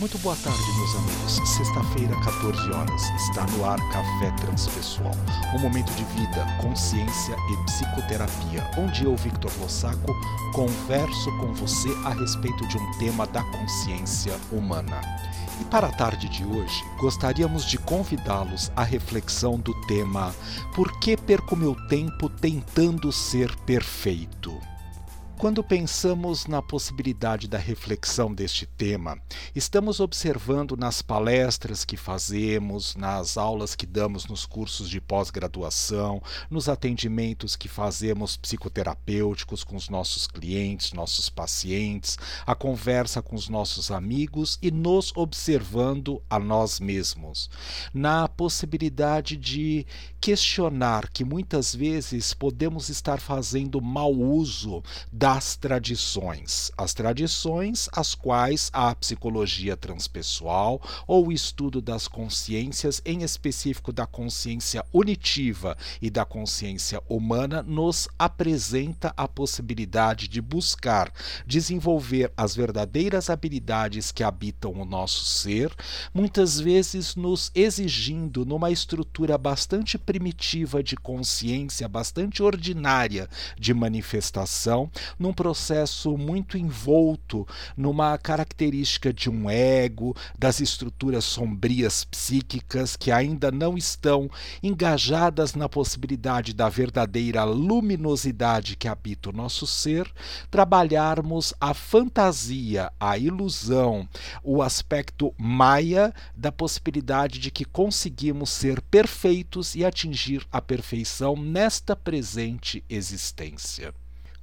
Muito boa tarde, meus amigos. Sexta-feira, 14 horas, está no ar Café Transpessoal, um momento de vida, consciência e psicoterapia, onde eu, Victor Lossaco, converso com você a respeito de um tema da consciência humana. E para a tarde de hoje, gostaríamos de convidá-los à reflexão do tema Por que perco meu tempo tentando ser perfeito? Quando pensamos na possibilidade da reflexão deste tema, estamos observando nas palestras que fazemos, nas aulas que damos nos cursos de pós-graduação, nos atendimentos que fazemos psicoterapêuticos com os nossos clientes, nossos pacientes, a conversa com os nossos amigos e nos observando a nós mesmos, na possibilidade de questionar que muitas vezes podemos estar fazendo mau uso da das tradições. As tradições às quais a psicologia transpessoal ou o estudo das consciências, em específico da consciência unitiva e da consciência humana, nos apresenta a possibilidade de buscar desenvolver as verdadeiras habilidades que habitam o nosso ser, muitas vezes nos exigindo numa estrutura bastante primitiva de consciência, bastante ordinária de manifestação, num processo muito envolto numa característica de um ego, das estruturas sombrias psíquicas que ainda não estão engajadas na possibilidade da verdadeira luminosidade que habita o nosso ser, trabalharmos a fantasia, a ilusão, o aspecto maia da possibilidade de que conseguimos ser perfeitos e atingir a perfeição nesta presente existência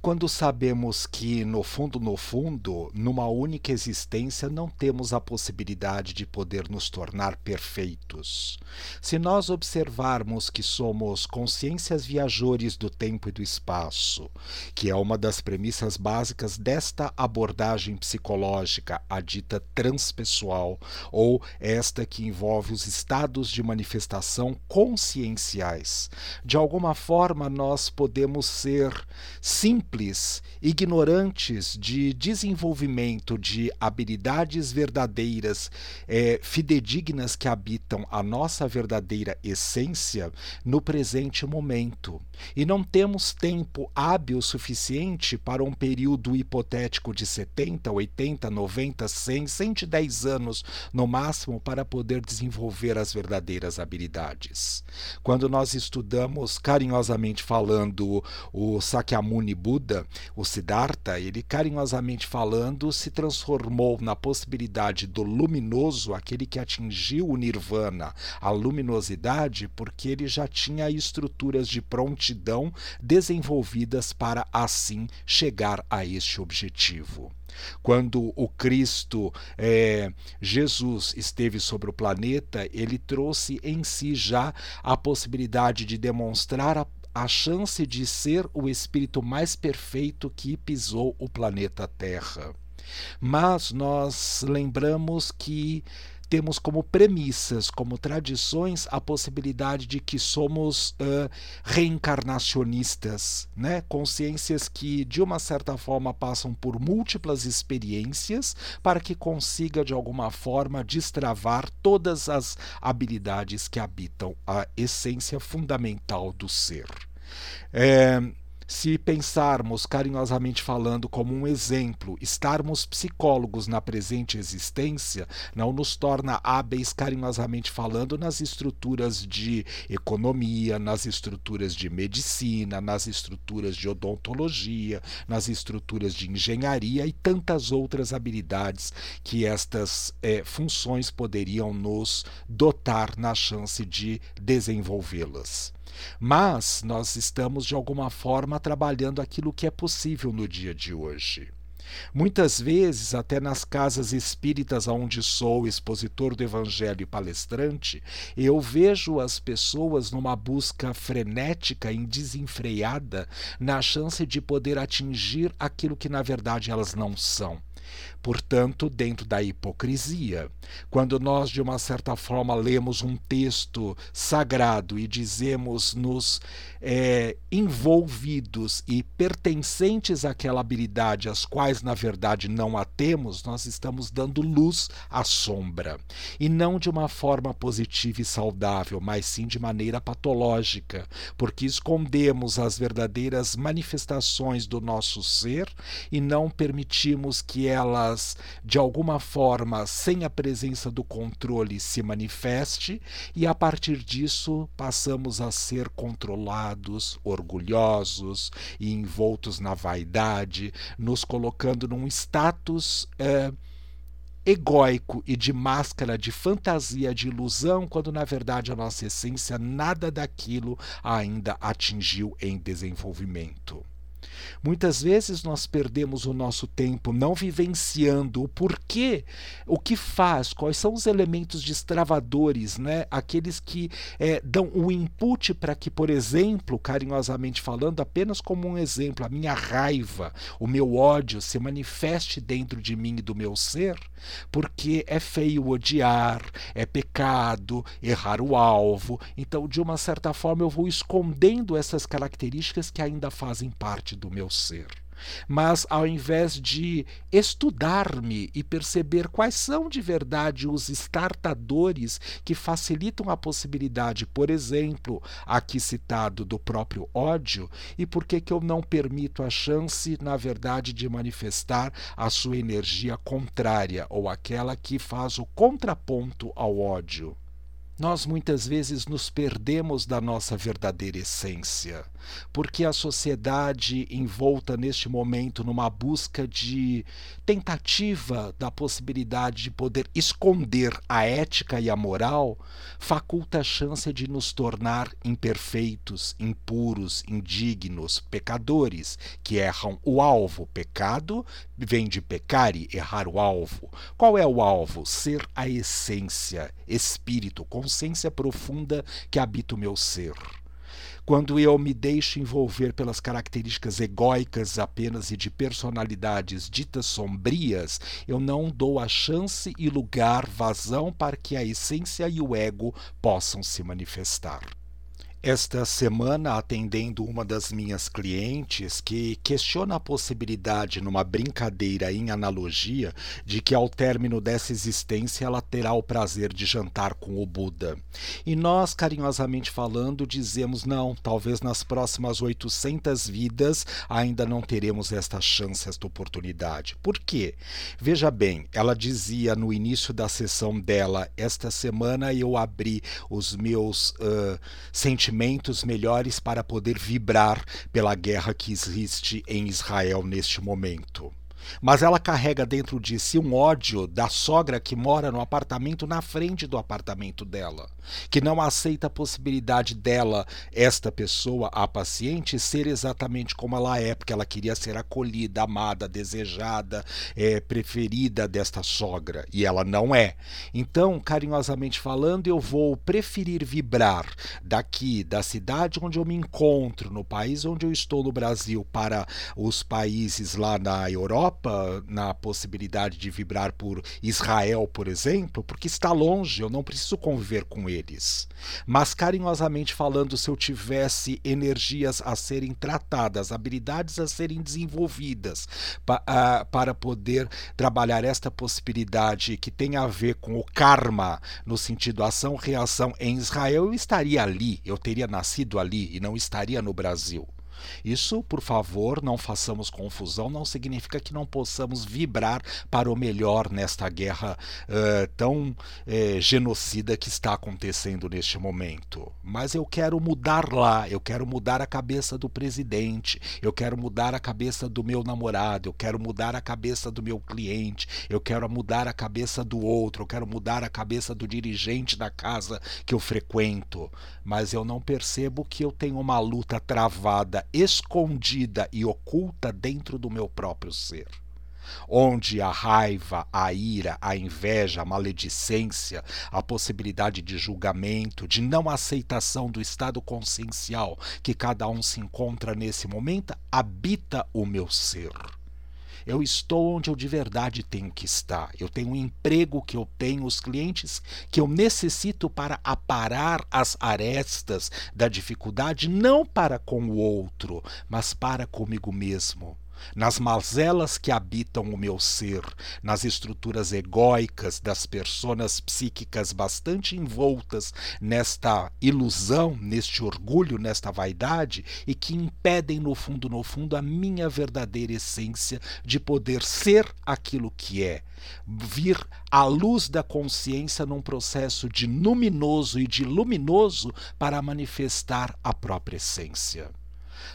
quando sabemos que, no fundo, no fundo, numa única existência, não temos a possibilidade de poder nos tornar perfeitos. Se nós observarmos que somos consciências viajores do tempo e do espaço, que é uma das premissas básicas desta abordagem psicológica, a dita transpessoal, ou esta que envolve os estados de manifestação conscienciais, de alguma forma nós podemos ser simples simples, ignorantes de desenvolvimento de habilidades verdadeiras, é, fidedignas que habitam a nossa verdadeira essência no presente momento. E não temos tempo hábil suficiente para um período hipotético de 70, 80, 90, 100, 110 anos no máximo para poder desenvolver as verdadeiras habilidades. Quando nós estudamos, carinhosamente falando, o Sakyamuni Buda, Buda, o Siddhartha, ele carinhosamente falando, se transformou na possibilidade do luminoso, aquele que atingiu o nirvana, a luminosidade, porque ele já tinha estruturas de prontidão desenvolvidas para assim chegar a este objetivo. Quando o Cristo, é, Jesus, esteve sobre o planeta, ele trouxe em si já a possibilidade de demonstrar a a chance de ser o espírito mais perfeito que pisou o planeta Terra. Mas nós lembramos que temos como premissas, como tradições, a possibilidade de que somos uh, reencarnacionistas, né? consciências que, de uma certa forma, passam por múltiplas experiências para que consiga, de alguma forma, destravar todas as habilidades que habitam a essência fundamental do ser. É, se pensarmos carinhosamente falando como um exemplo, estarmos psicólogos na presente existência não nos torna hábeis carinhosamente falando nas estruturas de economia, nas estruturas de medicina, nas estruturas de odontologia, nas estruturas de engenharia e tantas outras habilidades que estas é, funções poderiam nos dotar na chance de desenvolvê-las. Mas nós estamos, de alguma forma, trabalhando aquilo que é possível no dia de hoje. Muitas vezes, até nas casas espíritas onde sou expositor do Evangelho e palestrante, eu vejo as pessoas numa busca frenética e desenfreada na chance de poder atingir aquilo que na verdade elas não são portanto, dentro da hipocrisia. Quando nós, de uma certa forma, lemos um texto sagrado e dizemos nos é, envolvidos e pertencentes àquela habilidade, as quais, na verdade, não a temos, nós estamos dando luz à sombra. E não de uma forma positiva e saudável, mas sim de maneira patológica, porque escondemos as verdadeiras manifestações do nosso ser e não permitimos que elas elas, de alguma forma, sem a presença do controle, se manifeste, e a partir disso passamos a ser controlados, orgulhosos e envoltos na vaidade, nos colocando num status. É, egóico e de máscara de fantasia, de ilusão, quando na verdade a nossa essência nada daquilo ainda atingiu em desenvolvimento. Muitas vezes nós perdemos o nosso tempo não vivenciando o porquê, o que faz, quais são os elementos destravadores, né? aqueles que é, dão o input para que, por exemplo, carinhosamente falando, apenas como um exemplo, a minha raiva, o meu ódio se manifeste dentro de mim e do meu ser, porque é feio odiar, é pecado, errar o alvo. Então, de uma certa forma, eu vou escondendo essas características que ainda fazem parte do meu ser. Mas ao invés de estudar-me e perceber quais são de verdade os startadores que facilitam a possibilidade, por exemplo, aqui citado do próprio ódio, e por que que eu não permito a chance, na verdade, de manifestar a sua energia contrária ou aquela que faz o contraponto ao ódio? Nós muitas vezes nos perdemos da nossa verdadeira essência, porque a sociedade envolta neste momento numa busca de tentativa da possibilidade de poder esconder a ética e a moral, faculta a chance de nos tornar imperfeitos, impuros, indignos, pecadores, que erram o alvo. Pecado vem de pecare, errar o alvo. Qual é o alvo? Ser a essência, espírito, consciência profunda que habita o meu ser. Quando eu me deixo envolver pelas características egóicas apenas e de personalidades ditas sombrias, eu não dou a chance e lugar, vazão para que a essência e o ego possam se manifestar. Esta semana, atendendo uma das minhas clientes que questiona a possibilidade, numa brincadeira em analogia, de que ao término dessa existência ela terá o prazer de jantar com o Buda. E nós, carinhosamente falando, dizemos: não, talvez nas próximas 800 vidas ainda não teremos esta chance, esta oportunidade. Por quê? Veja bem, ela dizia no início da sessão dela: esta semana eu abri os meus uh, sentimentos sentimentos melhores para poder vibrar pela guerra que existe em Israel neste momento mas ela carrega dentro de si um ódio da sogra que mora no apartamento na frente do apartamento dela, que não aceita a possibilidade dela, esta pessoa, a paciente, ser exatamente como ela é, porque ela queria ser acolhida, amada, desejada, é, preferida desta sogra, e ela não é. Então, carinhosamente falando, eu vou preferir vibrar daqui, da cidade onde eu me encontro, no país onde eu estou no Brasil, para os países lá na Europa Europa na possibilidade de vibrar por Israel, por exemplo, porque está longe, eu não preciso conviver com eles. Mas carinhosamente falando, se eu tivesse energias a serem tratadas, habilidades a serem desenvolvidas pa, uh, para poder trabalhar esta possibilidade que tem a ver com o karma, no sentido ação-reação em Israel, eu estaria ali, eu teria nascido ali e não estaria no Brasil. Isso, por favor, não façamos confusão, não significa que não possamos vibrar para o melhor nesta guerra uh, tão uh, genocida que está acontecendo neste momento. Mas eu quero mudar lá, eu quero mudar a cabeça do presidente, eu quero mudar a cabeça do meu namorado, eu quero mudar a cabeça do meu cliente, eu quero mudar a cabeça do outro, eu quero mudar a cabeça do dirigente da casa que eu frequento. Mas eu não percebo que eu tenho uma luta travada escondida e oculta dentro do meu próprio ser. Onde a raiva, a ira, a inveja, a maledicência, a possibilidade de julgamento, de não aceitação do estado consciencial que cada um se encontra nesse momento, habita o meu ser. Eu estou onde eu de verdade tenho que estar. Eu tenho um emprego que eu tenho, os clientes que eu necessito para aparar as arestas da dificuldade, não para com o outro, mas para comigo mesmo nas mazelas que habitam o meu ser, nas estruturas egóicas das personas psíquicas bastante envoltas nesta ilusão, neste orgulho, nesta vaidade e que impedem no fundo, no fundo, a minha verdadeira essência de poder ser aquilo que é, vir à luz da consciência num processo de luminoso e de luminoso para manifestar a própria essência.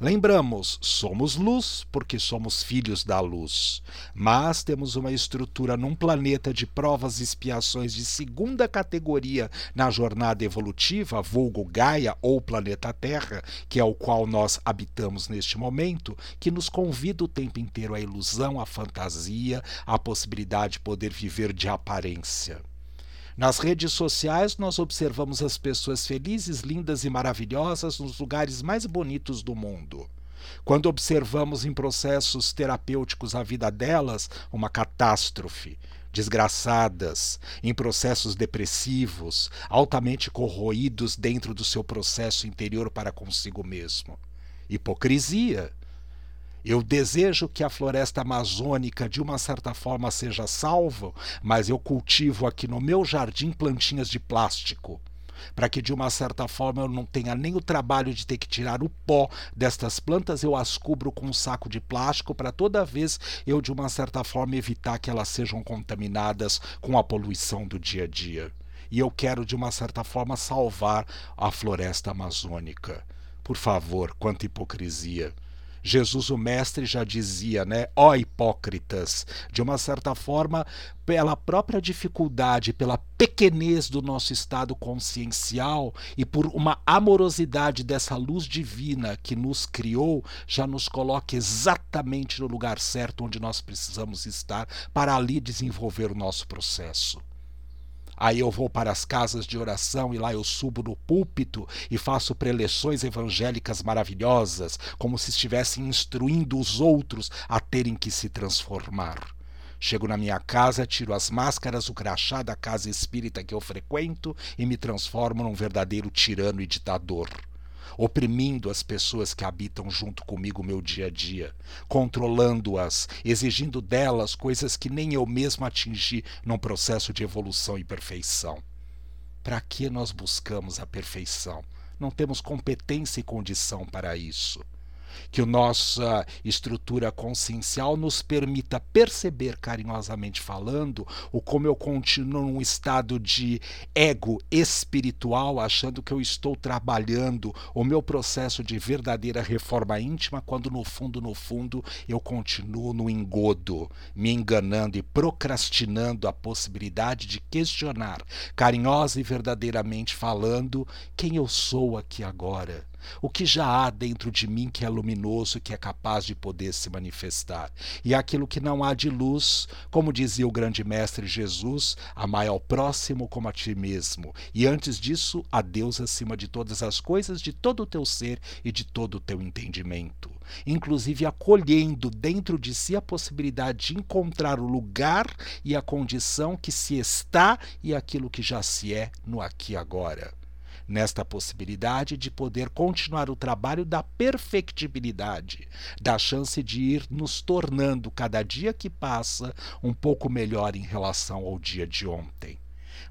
Lembramos, somos luz porque somos filhos da luz, mas temos uma estrutura num planeta de provas e expiações de segunda categoria na jornada evolutiva, vulgo Gaia ou planeta Terra, que é o qual nós habitamos neste momento, que nos convida o tempo inteiro à ilusão, à fantasia, à possibilidade de poder viver de aparência. Nas redes sociais, nós observamos as pessoas felizes, lindas e maravilhosas nos lugares mais bonitos do mundo. Quando observamos em processos terapêuticos a vida delas, uma catástrofe. Desgraçadas, em processos depressivos, altamente corroídos dentro do seu processo interior para consigo mesmo. Hipocrisia, eu desejo que a floresta amazônica, de uma certa forma, seja salva, mas eu cultivo aqui no meu jardim plantinhas de plástico para que de uma certa forma eu não tenha nem o trabalho de ter que tirar o pó destas plantas, eu as cubro com um saco de plástico para toda vez eu de uma certa forma evitar que elas sejam contaminadas com a poluição do dia a dia. E eu quero de uma certa forma salvar a floresta amazônica. Por favor, quanta hipocrisia. Jesus, o Mestre, já dizia, né? Ó hipócritas, de uma certa forma, pela própria dificuldade, pela pequenez do nosso estado consciencial e por uma amorosidade dessa luz divina que nos criou, já nos coloca exatamente no lugar certo onde nós precisamos estar para ali desenvolver o nosso processo. Aí eu vou para as casas de oração e lá eu subo no púlpito e faço preleções evangélicas maravilhosas, como se estivesse instruindo os outros a terem que se transformar. Chego na minha casa, tiro as máscaras, o crachá da casa espírita que eu frequento e me transformo num verdadeiro tirano e ditador oprimindo as pessoas que habitam junto comigo o meu dia a dia, controlando-as, exigindo delas coisas que nem eu mesmo atingi num processo de evolução e perfeição. Para que nós buscamos a perfeição? Não temos competência e condição para isso que a nossa estrutura consciencial nos permita perceber, carinhosamente falando, o como eu continuo num estado de ego espiritual, achando que eu estou trabalhando o meu processo de verdadeira reforma íntima, quando no fundo, no fundo, eu continuo no engodo, me enganando e procrastinando a possibilidade de questionar, carinhosa e verdadeiramente falando, quem eu sou aqui agora o que já há dentro de mim que é luminoso, que é capaz de poder se manifestar. E aquilo que não há de luz, como dizia o grande mestre Jesus, amai ao próximo como a ti mesmo. E antes disso, a Deus acima de todas as coisas, de todo o teu ser e de todo o teu entendimento. Inclusive acolhendo dentro de si a possibilidade de encontrar o lugar e a condição que se está e aquilo que já se é no aqui e agora nesta possibilidade de poder continuar o trabalho da perfectibilidade, da chance de ir nos tornando cada dia que passa um pouco melhor em relação ao dia de ontem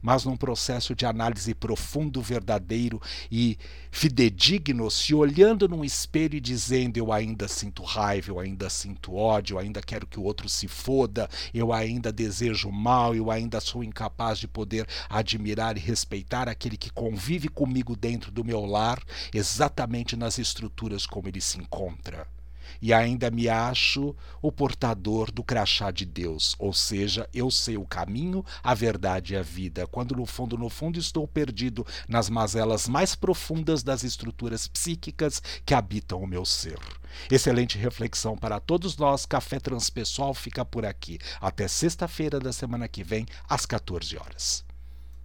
mas num processo de análise profundo, verdadeiro e fidedigno, se olhando num espelho e dizendo: Eu ainda sinto raiva, eu ainda sinto ódio, eu ainda quero que o outro se foda, eu ainda desejo mal, eu ainda sou incapaz de poder admirar e respeitar aquele que convive comigo dentro do meu lar, exatamente nas estruturas como ele se encontra e ainda me acho o portador do crachá de Deus, ou seja, eu sei o caminho, a verdade e a vida, quando no fundo, no fundo estou perdido nas mazelas mais profundas das estruturas psíquicas que habitam o meu ser. Excelente reflexão para todos nós. Café Transpessoal fica por aqui. Até sexta-feira da semana que vem, às 14 horas.